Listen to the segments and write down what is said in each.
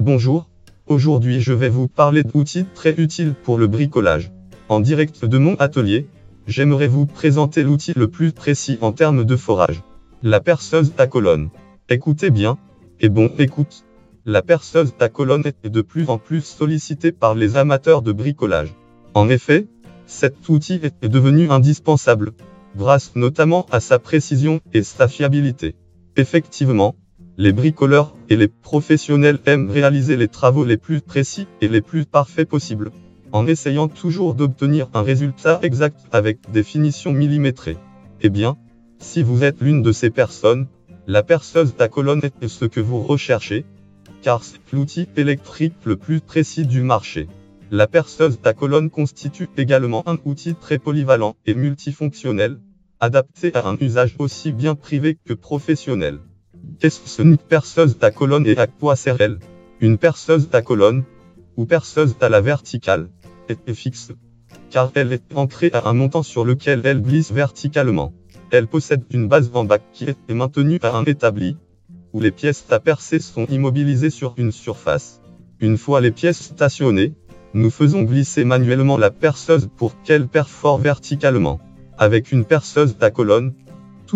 Bonjour, aujourd'hui je vais vous parler d'outils très utiles pour le bricolage. En direct de mon atelier, j'aimerais vous présenter l'outil le plus précis en termes de forage. La perceuse à colonne. Écoutez bien, et bon écoute. La perceuse à colonne est de plus en plus sollicitée par les amateurs de bricolage. En effet, cet outil est devenu indispensable, grâce notamment à sa précision et sa fiabilité. Effectivement, les bricoleurs et les professionnels aiment réaliser les travaux les plus précis et les plus parfaits possibles, en essayant toujours d'obtenir un résultat exact avec des finitions millimétrées. Eh bien, si vous êtes l'une de ces personnes, la perceuse à colonne est ce que vous recherchez, car c'est l'outil électrique le plus précis du marché. La perceuse à colonne constitue également un outil très polyvalent et multifonctionnel, adapté à un usage aussi bien privé que professionnel. Qu'est-ce qu'une perceuse à colonne et à quoi sert-elle Une perceuse à colonne, ou perceuse à la verticale, est fixe, car elle est ancrée à un montant sur lequel elle glisse verticalement. Elle possède une base en bac qui est maintenue à un établi, où les pièces à percer sont immobilisées sur une surface. Une fois les pièces stationnées, nous faisons glisser manuellement la perceuse pour qu'elle perfore verticalement. Avec une perceuse à colonne,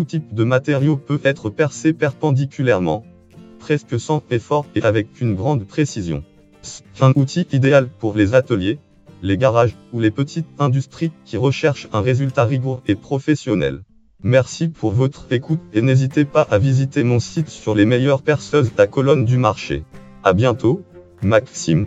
type de matériau peut être percé perpendiculairement, presque sans effort et avec une grande précision. Un outil idéal pour les ateliers, les garages ou les petites industries qui recherchent un résultat rigoureux et professionnel. Merci pour votre écoute et n'hésitez pas à visiter mon site sur les meilleures perceuses à colonne du marché. À bientôt, Maxime.